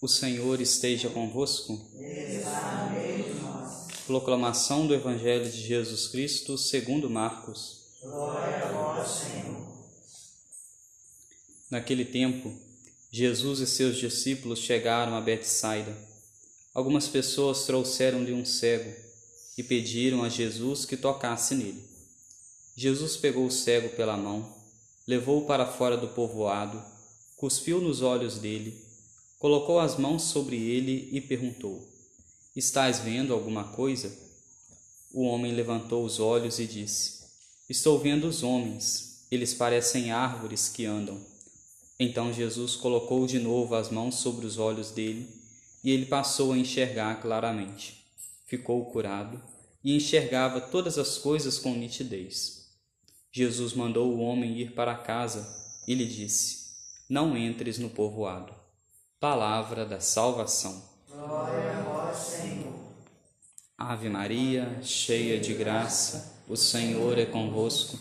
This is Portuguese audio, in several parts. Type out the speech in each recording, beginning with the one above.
O Senhor esteja convosco. Proclamação do Evangelho de Jesus Cristo segundo Marcos. Glória a vós, Senhor. Naquele tempo, Jesus e seus discípulos chegaram a Betsaida. Algumas pessoas trouxeram-lhe um cego e pediram a Jesus que tocasse nele. Jesus pegou o cego pela mão, levou-o para fora do povoado, cuspiu nos olhos dele colocou as mãos sobre ele e perguntou: Estás vendo alguma coisa? O homem levantou os olhos e disse: Estou vendo os homens, eles parecem árvores que andam. Então Jesus colocou de novo as mãos sobre os olhos dele e ele passou a enxergar claramente. Ficou curado e enxergava todas as coisas com nitidez. Jesus mandou o homem ir para casa e lhe disse: Não entres no povoado. Palavra da salvação. Glória a vós, Senhor. Ave Maria, cheia de graça, o Senhor é convosco.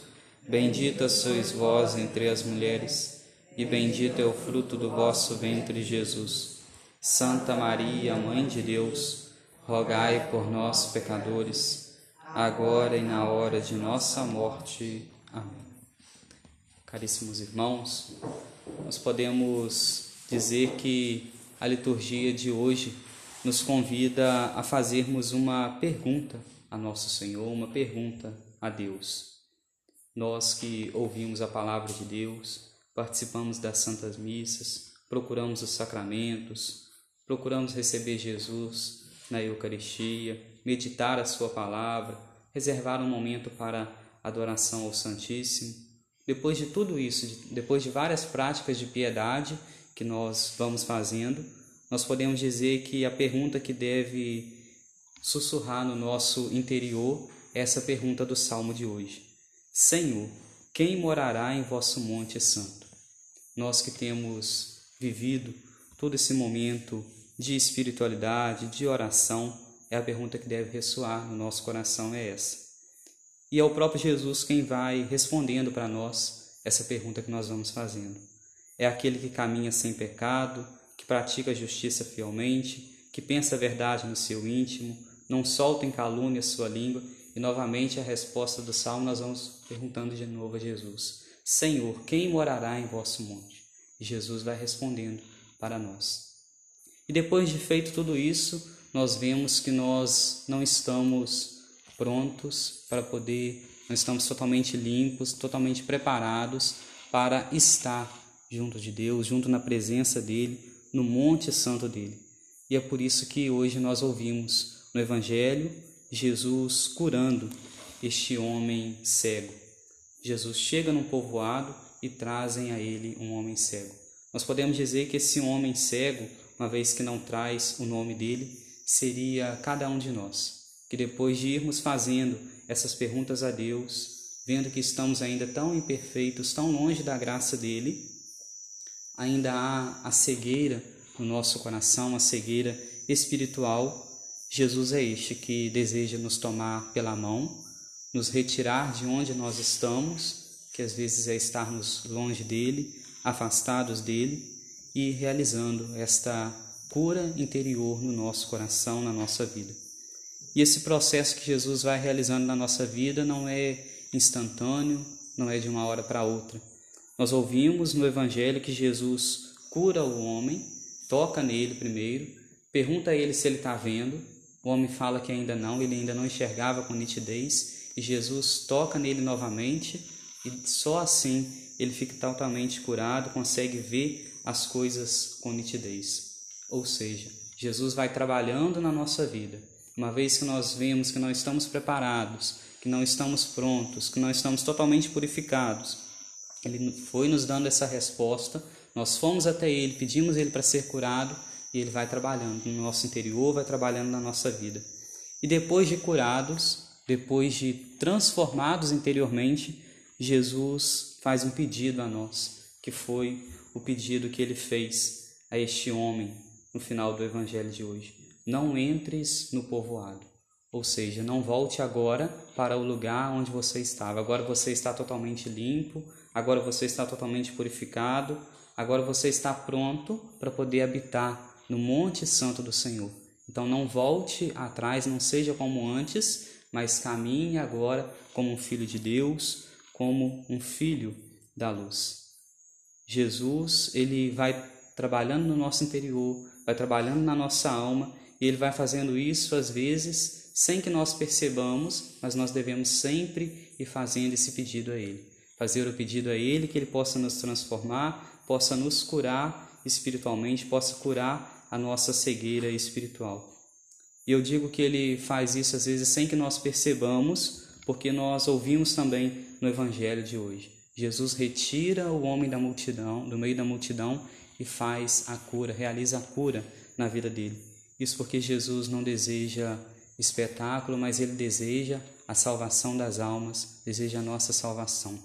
Bendita sois vós entre as mulheres, e bendito é o fruto do vosso ventre, Jesus. Santa Maria, Mãe de Deus, rogai por nós, pecadores, agora e na hora de nossa morte. Amém. Caríssimos irmãos, nós podemos dizer que a liturgia de hoje nos convida a fazermos uma pergunta a Nosso Senhor, uma pergunta a Deus. Nós que ouvimos a palavra de Deus, participamos das santas missas, procuramos os sacramentos, procuramos receber Jesus na Eucaristia, meditar a Sua palavra, reservar um momento para adoração ao Santíssimo. Depois de tudo isso, depois de várias práticas de piedade, que nós vamos fazendo, nós podemos dizer que a pergunta que deve sussurrar no nosso interior é essa pergunta do salmo de hoje: Senhor, quem morará em vosso monte santo? Nós que temos vivido todo esse momento de espiritualidade, de oração, é a pergunta que deve ressoar no nosso coração é essa. E é o próprio Jesus quem vai respondendo para nós essa pergunta que nós vamos fazendo é aquele que caminha sem pecado, que pratica a justiça fielmente, que pensa a verdade no seu íntimo, não solta em calúnia a sua língua. E novamente a resposta do salmo nós vamos perguntando de novo a Jesus: Senhor, quem morará em vosso monte? E Jesus vai respondendo para nós. E depois de feito tudo isso, nós vemos que nós não estamos prontos para poder, não estamos totalmente limpos, totalmente preparados para estar junto de Deus, junto na presença dele, no monte santo dele. E é por isso que hoje nós ouvimos no Evangelho Jesus curando este homem cego. Jesus chega num povoado e trazem a ele um homem cego. Nós podemos dizer que esse homem cego, uma vez que não traz o nome dele, seria cada um de nós, que depois de irmos fazendo essas perguntas a Deus, vendo que estamos ainda tão imperfeitos, tão longe da graça dele, ainda há a cegueira no nosso coração, a cegueira espiritual, Jesus é este que deseja nos tomar pela mão, nos retirar de onde nós estamos, que às vezes é estarmos longe dele, afastados dele e realizando esta cura interior no nosso coração, na nossa vida. E esse processo que Jesus vai realizando na nossa vida não é instantâneo, não é de uma hora para outra nós ouvimos no Evangelho que Jesus cura o homem, toca nele primeiro, pergunta a ele se ele está vendo. O homem fala que ainda não, ele ainda não enxergava com nitidez, e Jesus toca nele novamente, e só assim ele fica totalmente curado, consegue ver as coisas com nitidez. Ou seja, Jesus vai trabalhando na nossa vida. Uma vez que nós vemos que não estamos preparados, que não estamos prontos, que não estamos totalmente purificados, ele foi nos dando essa resposta, nós fomos até Ele, pedimos Ele para ser curado e Ele vai trabalhando no nosso interior, vai trabalhando na nossa vida. E depois de curados, depois de transformados interiormente, Jesus faz um pedido a nós, que foi o pedido que ele fez a este homem no final do evangelho de hoje. Não entres no povoado. Ou seja, não volte agora para o lugar onde você estava. Agora você está totalmente limpo, agora você está totalmente purificado, agora você está pronto para poder habitar no Monte Santo do Senhor. Então não volte atrás, não seja como antes, mas caminhe agora como um filho de Deus, como um filho da luz. Jesus, ele vai trabalhando no nosso interior, vai trabalhando na nossa alma, e ele vai fazendo isso às vezes sem que nós percebamos, mas nós devemos sempre ir fazendo esse pedido a ele. Fazer o pedido a ele que ele possa nos transformar, possa nos curar espiritualmente, possa curar a nossa cegueira espiritual. E eu digo que ele faz isso às vezes sem que nós percebamos, porque nós ouvimos também no evangelho de hoje. Jesus retira o homem da multidão, do meio da multidão e faz a cura, realiza a cura na vida dele. Isso porque Jesus não deseja espetáculo, mas ele deseja a salvação das almas, deseja a nossa salvação.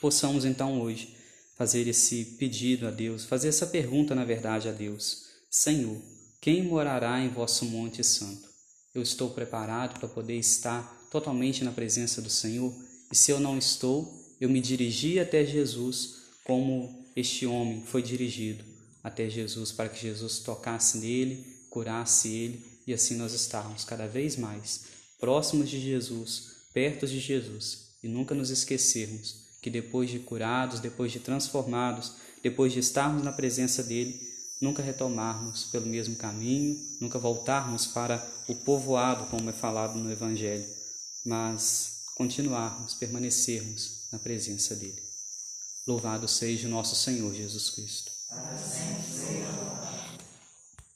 Possamos então hoje fazer esse pedido a Deus, fazer essa pergunta na verdade a Deus: Senhor, quem morará em vosso monte santo? Eu estou preparado para poder estar totalmente na presença do Senhor? E se eu não estou, eu me dirigi até Jesus como este homem foi dirigido até Jesus para que Jesus tocasse nele, curasse ele e assim nós estarmos cada vez mais próximos de Jesus, perto de Jesus e nunca nos esquecermos que depois de curados, depois de transformados, depois de estarmos na presença dele, nunca retomarmos pelo mesmo caminho, nunca voltarmos para o povoado, como é falado no Evangelho, mas continuarmos, permanecermos na presença dele. Louvado seja o nosso Senhor Jesus Cristo. Louvado.